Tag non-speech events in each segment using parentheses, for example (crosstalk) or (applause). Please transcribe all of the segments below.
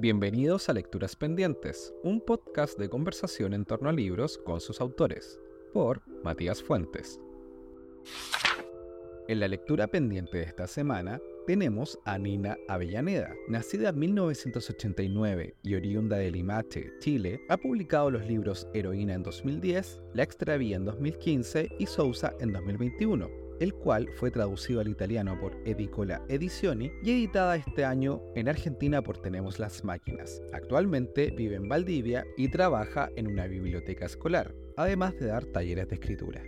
Bienvenidos a Lecturas Pendientes, un podcast de conversación en torno a libros con sus autores, por Matías Fuentes. En la lectura pendiente de esta semana tenemos a Nina Avellaneda. Nacida en 1989 y oriunda de Limache, Chile, ha publicado los libros Heroína en 2010, La Extravía en 2015 y Sousa en 2021 el cual fue traducido al italiano por Edicola Edizioni y editada este año en Argentina por Tenemos las Máquinas. Actualmente vive en Valdivia y trabaja en una biblioteca escolar, además de dar talleres de escritura.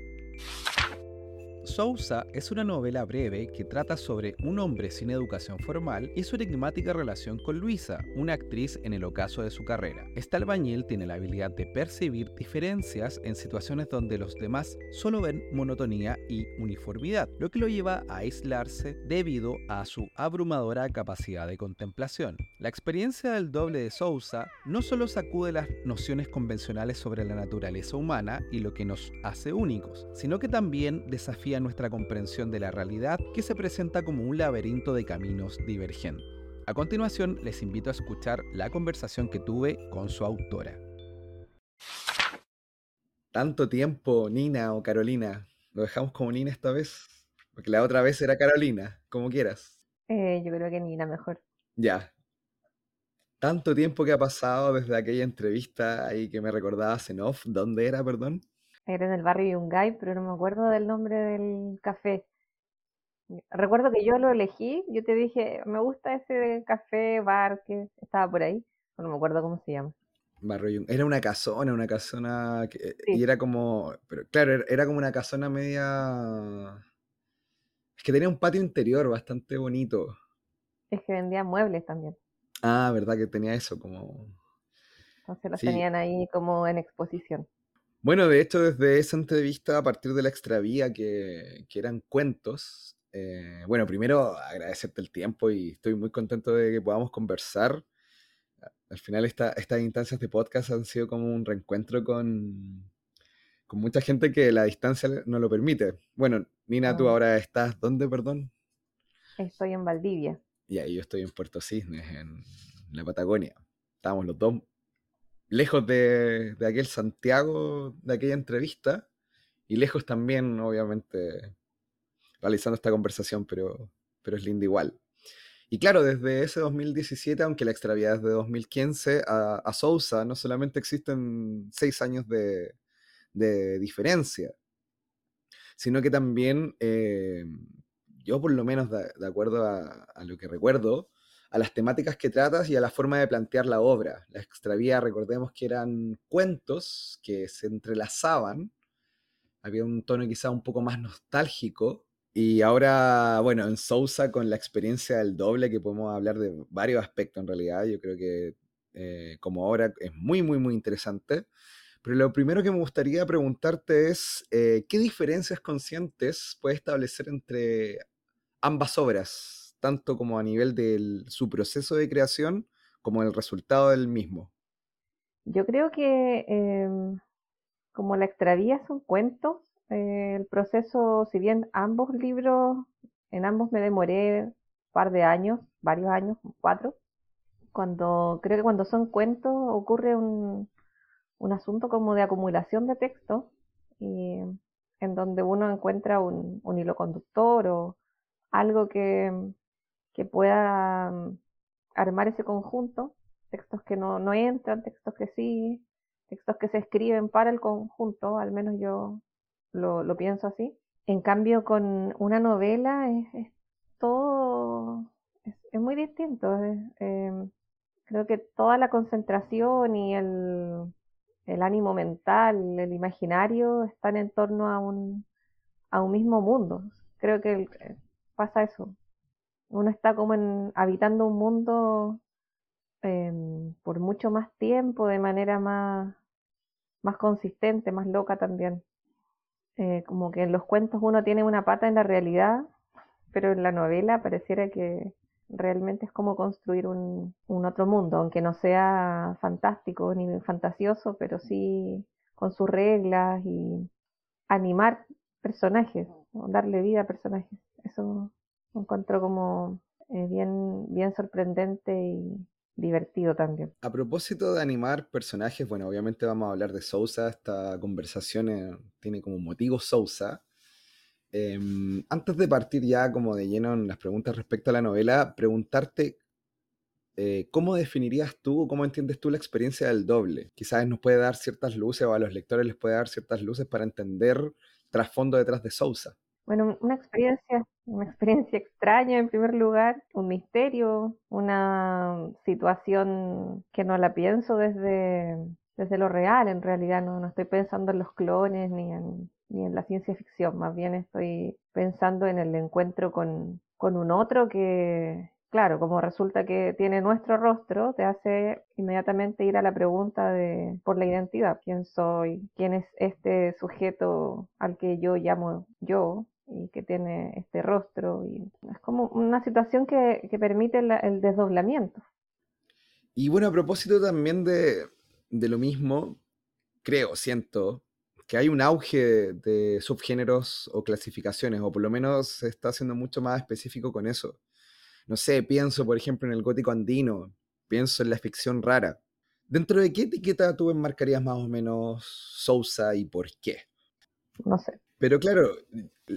Sousa es una novela breve que trata sobre un hombre sin educación formal y su enigmática relación con Luisa, una actriz en el ocaso de su carrera. Este albañil tiene la habilidad de percibir diferencias en situaciones donde los demás solo ven monotonía y uniformidad, lo que lo lleva a aislarse debido a su abrumadora capacidad de contemplación. La experiencia del doble de Sousa no solo sacude las nociones convencionales sobre la naturaleza humana y lo que nos hace únicos, sino que también desafía nuestra comprensión de la realidad que se presenta como un laberinto de caminos divergentes. A continuación, les invito a escuchar la conversación que tuve con su autora. Tanto tiempo, Nina o Carolina. ¿Lo dejamos como Nina esta vez? Porque la otra vez era Carolina, como quieras. Eh, yo creo que Nina mejor. Ya. Tanto tiempo que ha pasado desde aquella entrevista ahí que me recordabas en off. ¿Dónde era, perdón? Era en el barrio Yungay, pero no me acuerdo del nombre del café. Recuerdo que yo lo elegí, yo te dije, me gusta ese café, bar que estaba por ahí, no me acuerdo cómo se llama. Barrio Era una casona, una casona, que, y era como, pero claro, era como una casona media... Es que tenía un patio interior bastante bonito. Es que vendía muebles también. Ah, verdad que tenía eso, como... Entonces los tenían ahí como en exposición. Bueno, de hecho, desde esa entrevista, a partir de la extravía, que, que eran cuentos, eh, bueno, primero agradecerte el tiempo y estoy muy contento de que podamos conversar. Al final, esta, estas instancias de podcast han sido como un reencuentro con, con mucha gente que la distancia no lo permite. Bueno, Nina, tú ah. ahora estás, ¿dónde, perdón? Estoy en Valdivia. Y ahí yo estoy en Puerto Cisnes, en la Patagonia. Estábamos los dos lejos de, aquel Santiago, de aquella entrevista, y lejos también, obviamente, realizando esta conversación, pero, pero es linda igual. Y claro, desde ese 2017, aunque la extraviada es de 2015, a, a Sousa no solamente existen seis años de, diferencia, sino que también, eh, yo por lo menos de, acuerdo a, lo que recuerdo, a las temáticas que tratas y a la forma de plantear la obra. La extravía, recordemos que eran cuentos que se entrelazaban, había un tono quizá un poco más nostálgico, y ahora, bueno, en Sousa con la experiencia del doble, que podemos hablar de varios aspectos en realidad, yo creo que eh, como obra es muy, muy, muy interesante. Pero lo primero que me gustaría preguntarte es, eh, ¿qué diferencias conscientes puede establecer entre ambas obras? Tanto como a nivel de su proceso de creación como el resultado del mismo? Yo creo que em, como la extravía son cuentos, eh, el proceso, si bien ambos libros, en ambos me demoré un par de años, varios años, cuatro, cuando creo que cuando son cuentos ocurre un, un asunto como de acumulación de texto y en donde uno encuentra un, un hilo conductor o algo que, que pueda mm, armar ese conjunto, textos que no, no entran, textos que sí, textos que se escriben para el conjunto, al menos yo lo, lo pienso así. En cambio, con una novela es, todo, es, muy distinto. Em, creo que toda la concentración y el, el ánimo mental, el imaginario, están en torno a un, a un mismo mundo. Creo que pasa eso. Uno está como en, habitando un mundo em, por mucho más tiempo, de manera más, más consistente, más loca también. Eh, como que en los cuentos uno tiene una pata en la realidad, pero en la novela pareciera que realmente es como construir un, un otro mundo, aunque no sea fantástico ni fantasioso, pero sí con sus reglas y animar personajes, darle vida a personajes. Eso encuentro como eh, bien, bien sorprendente y, divertido también. A propósito de animar personajes, bueno, obviamente vamos a hablar de Sousa, esta conversación eh, tiene como motivo Sousa. Em, antes de partir ya como de lleno en las preguntas respecto a la novela, preguntarte eh, ¿cómo definirías tú o cómo entiendes tú la experiencia del doble? Quizás nos puede dar ciertas luces o a los lectores les puede dar ciertas luces para entender trasfondo detrás de Sousa. Bueno, una experiencia, una experiencia extraña en primer lugar, un misterio, una situación que no la pienso desde, desde lo real, en realidad no, no estoy pensando en los clones ni en, ni en la ciencia ficción, más bien estoy pensando en el encuentro con, con un otro que, Claro, como resulta que tiene nuestro rostro, te hace inmediatamente ir a la pregunta de por la identidad, quién soy, quién es este sujeto al que yo llamo yo y que tiene este rostro. Y es como una situación que, permite el, desdoblamiento. Y bueno, a propósito también de, de lo mismo, creo, siento, que hay un auge de subgéneros o clasificaciones, o por lo menos se está haciendo mucho más específico con eso no sé, pienso por ejemplo en el gótico andino, pienso en la ficción rara. ¿Dentro de qué etiqueta tú enmarcarías más o menos Sousa y por qué? No sé. Pero claro,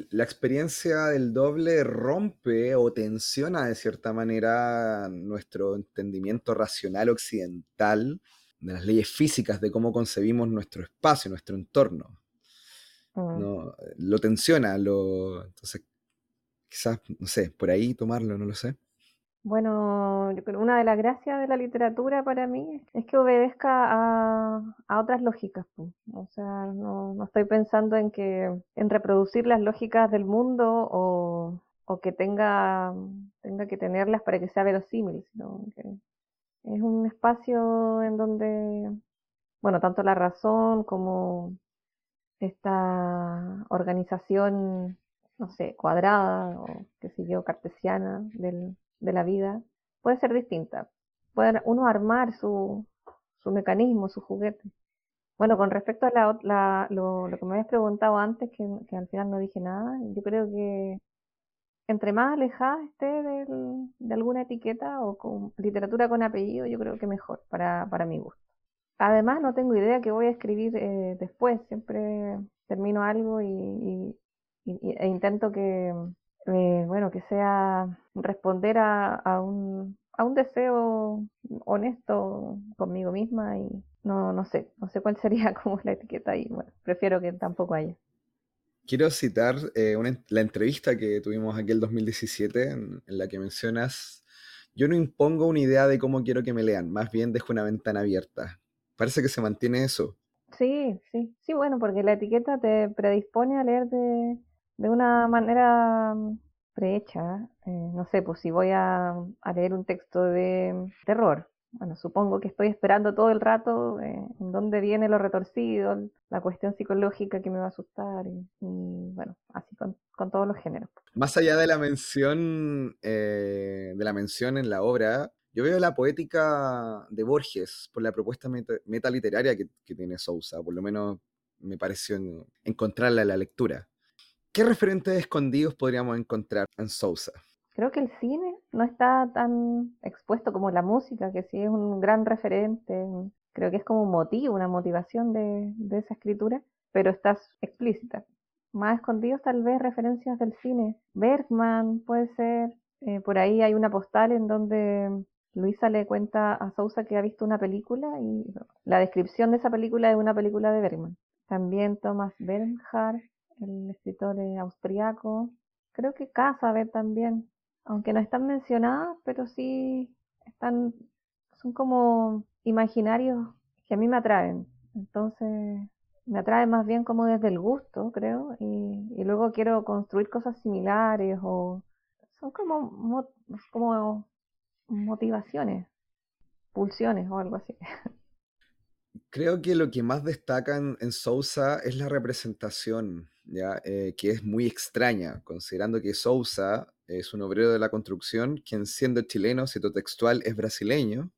la experiencia del doble rompe o tensiona de cierta manera nuestro entendimiento racional occidental de las leyes físicas de cómo concebimos nuestro espacio, nuestro entorno. Mm. No, lo tensiona, lo, entonces quizás, no sé, por ahí tomarlo, no lo sé. Bueno, yo creo una de las gracias de la literatura para mí es que obedezca a, otras lógicas. O sea, no, estoy pensando en que en reproducir las lógicas del mundo o, que tenga, tenga que tenerlas para que sea verosímil, sino que es un espacio en donde, bueno, tanto la razón como esta organización, no sé, cuadrada o qué sé yo, cartesiana del, de la vida puede ser distinta. Puede uno armar su, su mecanismo, su juguete. Bueno, con respecto a la, lo, lo, que me habías preguntado antes, que, que, al final no dije nada, yo creo que entre más alejada esté del, de alguna etiqueta o con literatura con apellido, yo creo que mejor para, para mi gusto. Además, no tengo idea que voy a escribir eh, después, siempre termino algo y, e intento que, eh, bueno, que sea responder a, un, a un deseo honesto conmigo misma y no, no sé, no sé cuál sería (laughs) como la etiqueta y bueno, prefiero que tampoco haya. Quiero citar eh, la entrevista que tuvimos aquí el 2017 en, en la que mencionas, yo no impongo una idea de cómo quiero que me lean, más bien dejo una ventana abierta. Parece que se mantiene eso. Sí, sí, sí, bueno, porque la etiqueta te predispone a leer de, de una manera mm, prehecha. Eh, no sé, pues si voy a, leer un texto de terror, bueno, supongo que estoy esperando todo el rato eh, en dónde viene lo retorcido, la cuestión psicológica que me va a asustar, y, bueno, así con, todos los géneros. Más allá de la mención, eh, de la mención en la obra, yo veo la poética de Borges por la propuesta metaliteraria que, que tiene Sousa, por lo menos me pareció encontrarla en la lectura. ¿Qué referentes escondidos podríamos encontrar en Sousa? Creo que el cine no está tan expuesto como la música, que sí es un gran referente. Creo que es como un motivo, una motivación de, esa escritura, pero está explícita. Más escondidos tal vez referencias del cine. Bergman puede ser. Eh, por ahí hay una postal en donde Luisa le cuenta a Sousa que ha visto una película y la descripción de esa película es una película de Bergman. También Thomas Bernhard el escritor austriaco. Creo que Casabe también, aunque no están mencionadas, pero sí están, son como imaginarios que a mí me atraen. Entonces, me atrae más bien como desde el gusto, creo, y, luego quiero construir cosas similares o son como, como motivaciones, pulsiones o algo así. (laughs) Creo que lo que más destaca en Sousa es la representación Eh, que es muy extraña, considerando que Sousa es un obrero de la construcción, quien siendo chileno, textual es brasileño,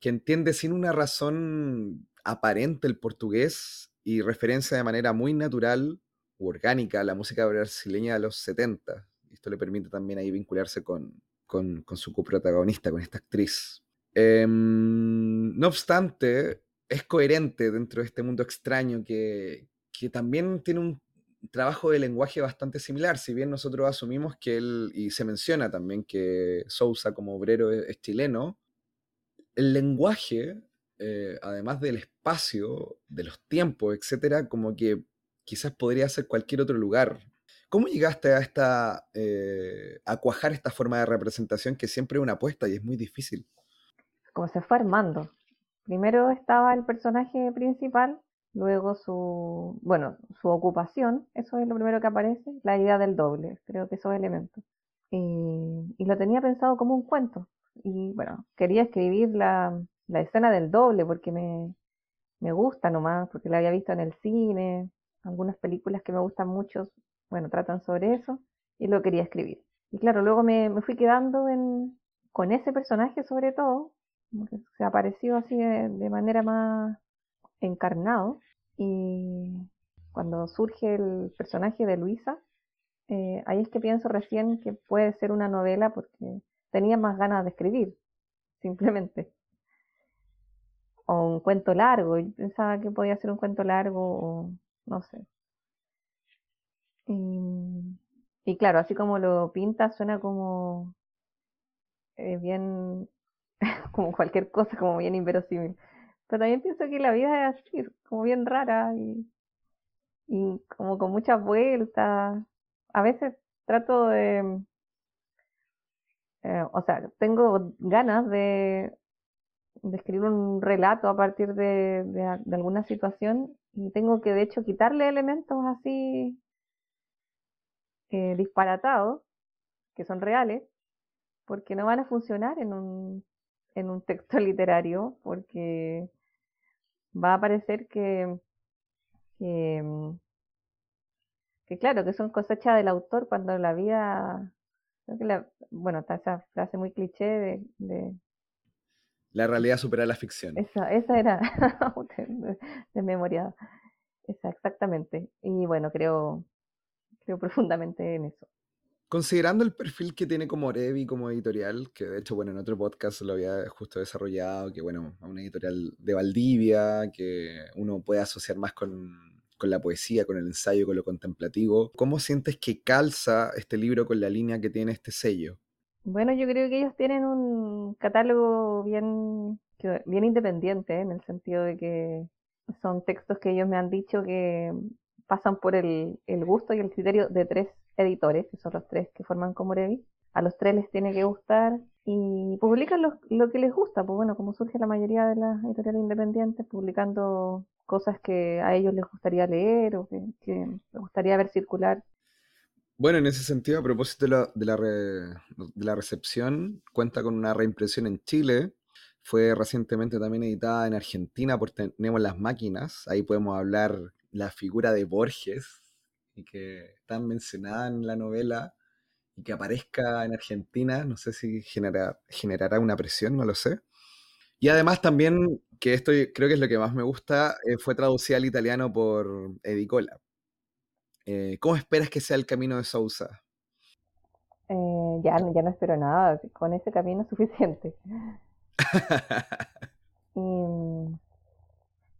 que entiende sin una razón aparente el portugués y referencia de manera muy natural u orgánica la música brasileña de los 70. Esto le permite también ahí vincularse con, con, con su coprotagonista, con esta actriz. Em, no obstante, es coherente dentro de este mundo extraño que, que también tiene un trabajo de lenguaje bastante similar, si bien nosotros asumimos que él, y se menciona también que Sousa como obrero es, chileno, el lenguaje, eh, además del espacio, de los tiempos, etcétera, como que quizás podría ser cualquier otro lugar. ¿Cómo llegaste a esta, eh, a cuajar esta forma de representación que siempre es una apuesta y es muy difícil? Como se fue armando. Primero estaba el personaje principal, luego su, bueno, su ocupación, eso es lo primero que aparece, la idea del doble, creo que esos elementos. Y, y lo tenía pensado como un cuento. Y bueno, quería escribir la, la escena del doble porque me, me gusta nomás, porque la había visto en el cine, algunas películas que me gustan mucho, bueno, tratan sobre eso, y lo quería escribir. Y claro, luego me, me fui quedando en, con ese personaje sobre todo, como que se apareció así de, de manera más encarnado, y cuando surge el personaje de Luisa, eh, ahí es que pienso recién que puede ser una novela porque tenía más ganas de escribir, simplemente. O un cuento largo, yo pensaba que podía ser un cuento largo, o no sé. Y, claro, así como lo pinta, suena como eh, bien, (laughs) como cualquier cosa, como bien inverosímil. Pero también pienso que la vida es así, como bien rara y, y como con muchas vueltas. A veces trato de, eh, o sea, tengo ganas de, de, escribir un relato a partir de, de, de, alguna situación y tengo que de hecho quitarle elementos así eh, disparatados, que son reales, porque no van a funcionar en un, en un texto (laughs) literario, porque va a parecer que, que, que claro, que son cosechas del autor cuando la vida la, bueno, está esa frase muy cliché de, de, La realidad supera la ficción. Esa, esa era (laughs) de, de memoria. Esa, exactamente. Y bueno, creo, creo profundamente en eso. Considerando el perfil que tiene como Orevi como editorial, que de hecho, bueno, en otro podcast lo había justo desarrollado, que bueno, una editorial de Valdivia, que uno puede asociar más con, con la poesía, con el ensayo, con lo contemplativo. ¿Cómo sientes que calza este libro con la línea que tiene este sello? Bueno, yo creo que ellos tienen un catálogo bien, bien independiente, en el sentido de que son textos que ellos me han dicho que pasan por el, el gusto y el criterio de tres editores, que son los tres que forman Comorevi. A los tres les tiene que gustar y publican lo, lo, que les gusta, pues bueno, como surge la mayoría de las editoriales independientes, publicando cosas que a ellos les gustaría leer o que, les gustaría ver circular. Bueno, en ese sentido, a propósito de la, de la recepción, cuenta con una reimpresión en Chile, fue recientemente también editada en Argentina por Tenemos las Máquinas, ahí podemos hablar la figura de Borges, y que tan mencionada en la novela, y que aparezca en Argentina, no sé si genera, generará una presión, no lo sé. Y además también, que esto creo que es lo que más me gusta, eh, fue traducida al italiano por Edicola. Eh, ¿Cómo esperas que sea el camino de Sousa? Eh, ya, ya no espero nada, con ese camino es suficiente. (laughs) y,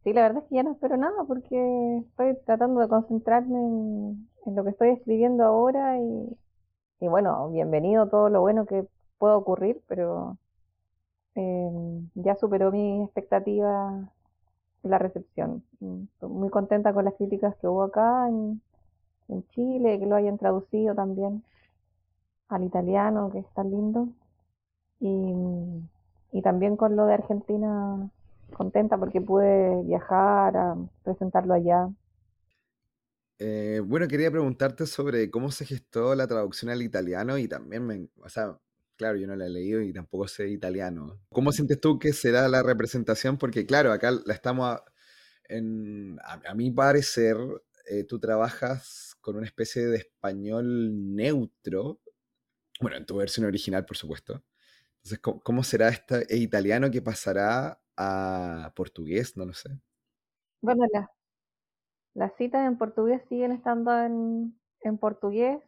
sí, la verdad es que ya no espero nada porque estoy tratando de concentrarme en, lo que estoy escribiendo ahora y, bueno, bienvenido todo lo bueno que pueda ocurrir, pero eh, ya superó mis expectativas la recepción. Estoy muy contenta con las críticas que hubo acá en, en Chile, que lo hayan traducido también al italiano, que es tan lindo. Y, y también con lo de Argentina, contenta porque pude viajar a presentarlo allá. Eh, bueno, quería preguntarte sobre cómo se gestó la traducción al italiano y también, me, o sea, claro, yo no la he leído y tampoco sé italiano. ¿Cómo sientes tú que será la representación? Porque claro, acá la estamos, en, a, a mi parecer, eh, tú trabajas con una especie de español neutro, bueno, en tu versión original, por supuesto. Entonces, ¿cómo, cómo será este italiano que pasará a portugués? No lo sé. Bueno, la, las citas en portugués siguen estando en, en portugués,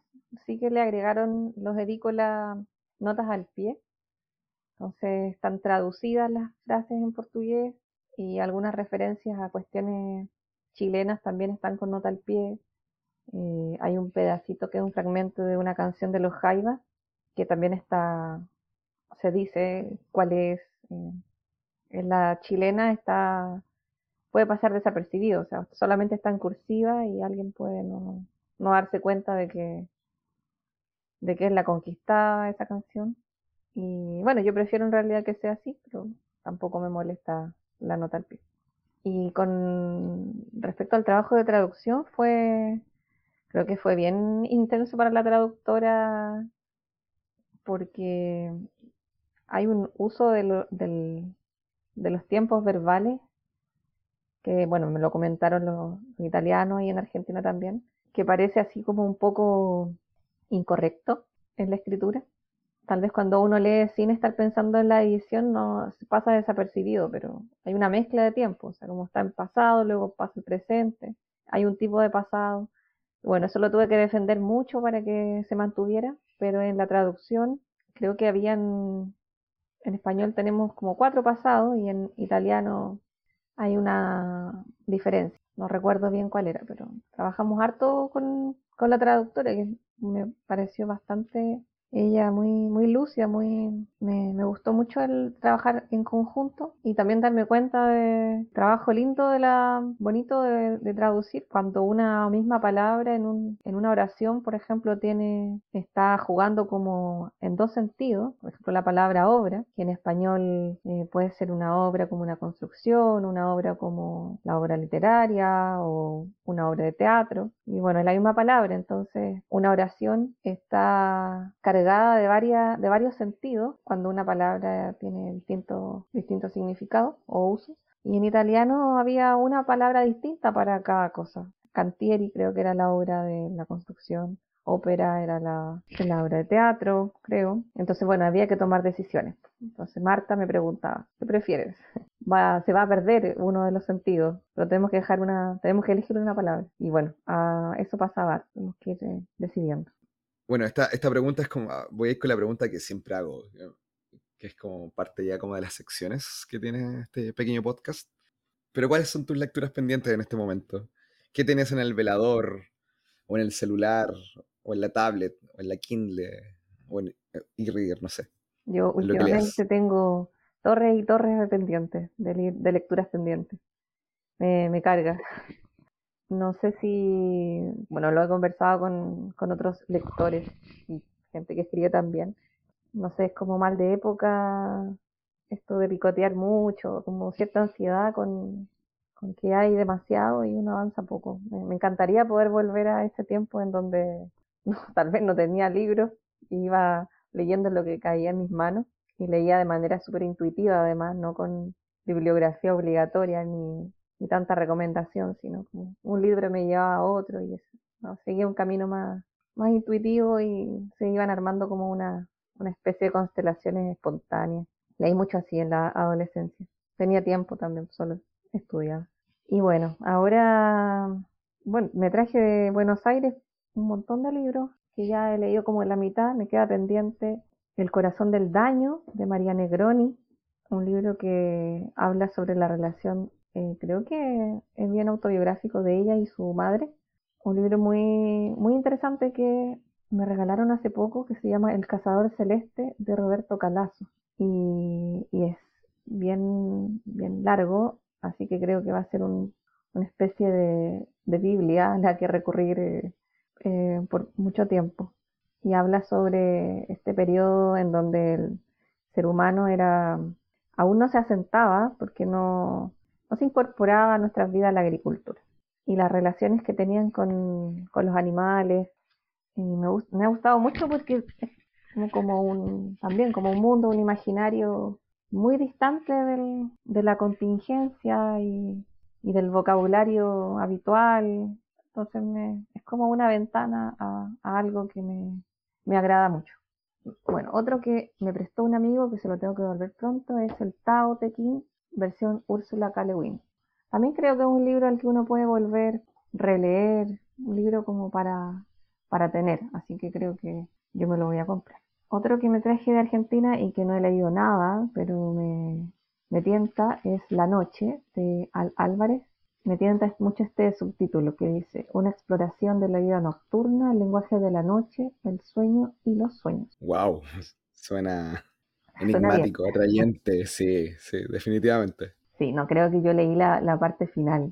sí que le agregaron los edícolas notas al pie, Entonces están traducidas las frases en portugués y algunas referencias a cuestiones chilenas también están con nota al pie. Eh, hay un pedacito que es un fragmento de una canción de los Jaivas que también está, se dice cuál es. Eh, la chilena está puede pasar desapercibido, o sea, solamente está en cursiva y alguien puede no, no darse cuenta de que de que es la conquistada esa canción. Y bueno, yo prefiero en realidad que sea así, pero tampoco me molesta la nota al pie. Y con respecto al trabajo de traducción, fue, creo que fue bien intenso para la traductora porque hay un uso de, de los tiempos verbales que, bueno, me lo comentaron los italianos y en Argentina también, que parece así como un poco incorrecto en la escritura. Tal vez cuando uno lee sin estar pensando en la edición no se pasa desapercibido, pero hay una mezcla de tiempo, o sea, como está en pasado, luego pasa el presente, hay un tipo de pasado. Bueno, eso lo tuve que defender mucho para que se mantuviera, pero en la traducción creo que habían, en español tenemos como cuatro pasados y en italiano hay una diferencia. No recuerdo bien cuál era, pero trabajamos harto con, con la traductora, que me pareció bastante ella muy, muy lúcida, muy, me, me, gustó mucho el trabajar en conjunto y también darme cuenta de trabajo lindo de la, bonito de, traducir. Cuando una misma palabra en, un, en una oración, por ejemplo, tiene, está jugando como en dos sentidos, por ejemplo, la palabra obra, que en español eh, puede ser una obra como una construcción, una obra como la obra literaria o una obra de teatro. Y bueno, es la misma palabra, entonces una oración está cargada de, varias, de varios sentidos cuando una palabra tiene distintos distinto significados o usos. Y en italiano había una palabra distinta para cada cosa. Cantieri creo que era la obra de la construcción, ópera era la, la obra de teatro, creo. Entonces, bueno, había que tomar decisiones. Entonces Marta me preguntaba, ¿qué prefieres? (laughs) Va, se va a perder uno de los sentidos, pero tenemos que dejar una, tenemos que elegir una palabra. Y bueno, eso pasaba, tenemos que ir eh, decidiendo. Bueno, esta, esta pregunta es como, ah, voy a ir con la pregunta que siempre hago, que es como parte ya como de las secciones que tiene este pequeño podcast. Pero ¿cuáles son tus lecturas pendientes en este momento? ¿Qué tienes en el velador, o en el celular, o en la tablet, o en la Kindle, o en eh, e-reader, no sé? Yo últimamente tengo torres y torres de pendientes, de, lecturas pendientes. Me, me, carga. No sé si, bueno, lo he conversado con, con otros lectores y gente que escribe también. No sé, es como mal de época esto de picotear mucho, como cierta ansiedad con, con que hay demasiado y uno avanza poco. Me, encantaría poder volver a ese tiempo en donde (laughs) no, tal vez no tenía libros, iba leyendo lo que caía en mis manos y leía de manera súper intuitiva además, no con bibliografía obligatoria ni, ni, tanta recomendación, sino como un libro me llevaba a otro y eso, seguía un camino más, más intuitivo y se iban armando como una, una especie de constelaciones espontáneas. Leí mucho así en la adolescencia. Tenía tiempo también, solo estudiaba. Y bueno, ahora, bueno, me traje de Buenos Aires un montón de libros que ya he leído como en la mitad, me queda pendiente El corazón del daño de María Negroni, un libro que habla sobre la relación, eh, creo que es bien autobiográfico de ella y su madre, un libro muy, muy interesante que me regalaron hace poco que se llama El cazador celeste de Roberto Calazo. Y, y es bien, bien largo, así que creo que va a ser un, una especie de, de Biblia a la que recurrir eh, eh, por mucho tiempo. Y habla sobre este periodo en donde el ser humano era aún no se asentaba porque no, no se incorporaba a nuestras vidas la agricultura y las relaciones que tenían con, con los animales y me, me, ha gustado mucho porque es como, como un también como un mundo un imaginario muy distante de la contingencia y, del vocabulario habitual entonces me, es como una ventana a, algo que me, me, agrada mucho. Bueno, otro que me prestó un amigo que se lo tengo que volver pronto es el Tao Te versión Úrsula K. Le También creo que es un libro al que uno puede volver, releer, un libro como para, para tener, así que creo que yo me lo voy a comprar. Otro que me traje de Argentina y que no he leído nada, pero me, me tienta, es La Noche de Al Álvarez. Me tienta mucho este subtítulo que dice Una exploración de la vida nocturna, el lenguaje de la noche, el sueño y los sueños. ¡Wow! (laughs) Suena enigmático, atrayente, sí, sí, definitivamente. Sí, no creo que yo leí la, la parte final,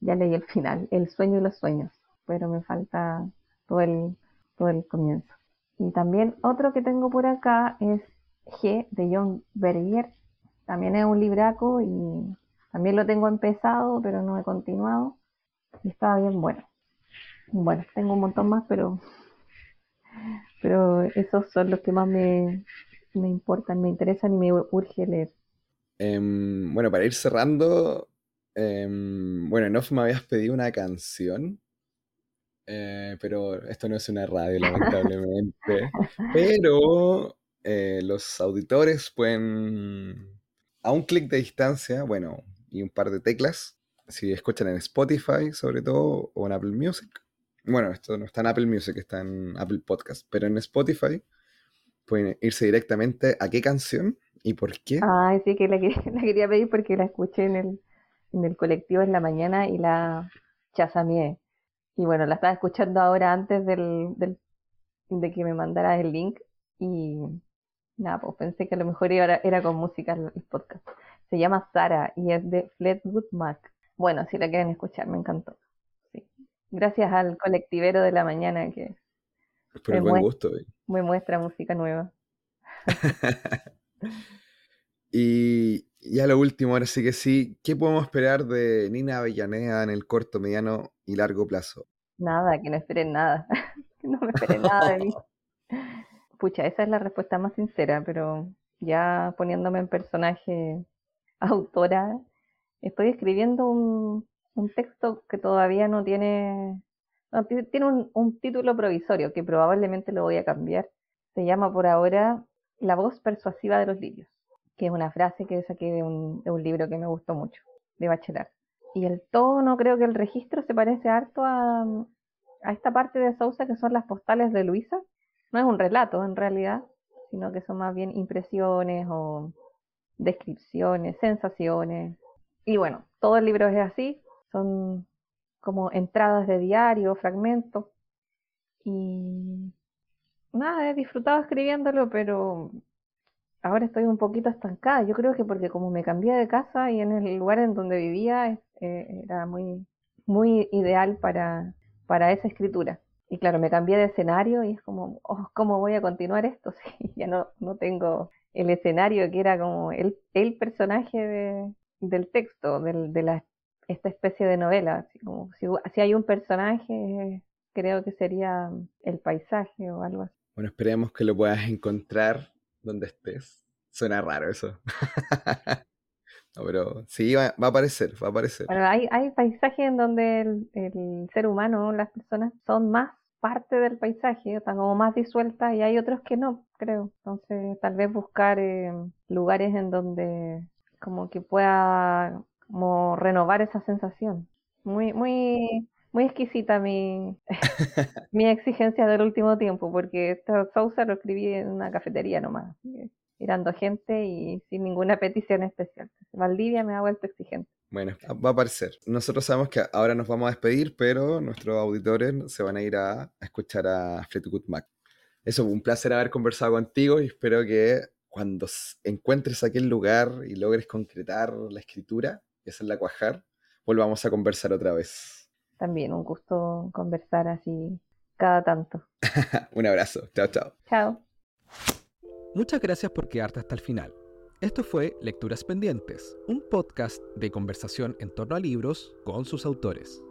ya leí el final, el sueño y los sueños, pero me falta todo el, todo el comienzo. Y también otro que tengo por acá es G de John Berger. También es un libraco y también lo tengo empezado, pero no he continuado. Y estaba bien bueno. Bueno, tengo un montón más, pero, pero esos son los que más me, me importan, me interesan y me urge leer. Em, bueno, para ir cerrando, em, bueno, en off me habías pedido una canción, eh, pero esto no es una radio, lamentablemente. (laughs) pero eh, los auditores pueden, a un clic de distancia, bueno, y un par de teclas, si escuchan en Spotify sobre todo, o en Apple Music. Bueno, esto no está en Apple Music, está en Apple Podcast, pero en Spotify pueden irse directamente a qué canción ¿Y por qué? Ay, sí, que (laughs) la, quería pedir porque la escuché en el, en el colectivo en la mañana y la chasameé. Y bueno, la estaba escuchando ahora antes del, del, de que me mandara el link y nada, pues pensé que a lo mejor era, era con música el, podcast. Se llama Sara y es de Fleetwood Mac. Bueno, si la quieren escuchar, me encantó. Sí. Gracias al colectivero de la mañana que Por el buen gusto. Me muestra música nueva. (laughs) y ya lo último, ahora sí que sí, ¿qué podemos esperar de Nina Avellaneda en el corto, mediano y largo plazo? Nada, que no esperen nada, (laughs) que no me esperen nada de mí. (laughs) Pucha, esa es la respuesta más sincera, pero ya poniéndome en personaje autora, estoy escribiendo un, texto que todavía no tiene, tiene un, un título provisorio que probablemente lo voy a cambiar. Se llama por ahora la voz persuasiva de los lirios, que es una frase que saqué de un, de un libro que me gustó mucho, de Bachelard. Y el tono, creo que el registro se parece harto a, a esta parte de Sousa que son las postales de Luisa. No es un relato en realidad, sino que son más bien impresiones o descripciones, sensaciones. Y bueno, todo el libro es así, son como entradas de diario, fragmentos. Y nada, he disfrutado escribiéndolo, pero ahora estoy un poquito estancada. Yo creo que porque como me cambié de casa y en el lugar en donde vivía eh, era muy, muy ideal para, para esa escritura. Y claro, me cambié de escenario y es como, oh, ¿cómo voy a continuar esto? (laughs) Si ya no, no tengo el escenario que era como el, el personaje de, del texto, del, de la, esta especie de novela. Así como, si, si hay un personaje, creo que sería el paisaje o algo así. Bueno, esperemos que lo puedas encontrar donde estés. Suena raro eso. (laughs) no, pero sí, va, a aparecer, va a aparecer. Bueno, hay, hay paisajes en donde el, ser humano, las personas, son más parte del paisaje, están como más disueltas y hay otros que no, creo. Entonces, tal vez buscar eh, lugares en donde como que pueda como renovar esa sensación. Muy, muy muy exquisita mi, (laughs) mi exigencia del último tiempo, porque esta Sousa lo escribí en una cafetería nomás, mirando gente y sin ninguna petición especial. Valdivia me ha vuelto exigente. Bueno, va a aparecer. Nosotros sabemos que ahora nos vamos a despedir, pero nuestros auditores se van a ir a, escuchar a Fleetwood Mac. Eso, un placer haber conversado contigo y espero que cuando encuentres aquel lugar y logres concretar la escritura y hacerla cuajar, volvamos a conversar otra vez también un gusto conversar así cada tanto. (laughs) un abrazo. Chao, chao. Chao. Muchas gracias por quedarte hasta el final. Esto fue Lecturas Pendientes, un podcast de conversación en torno a libros con sus autores.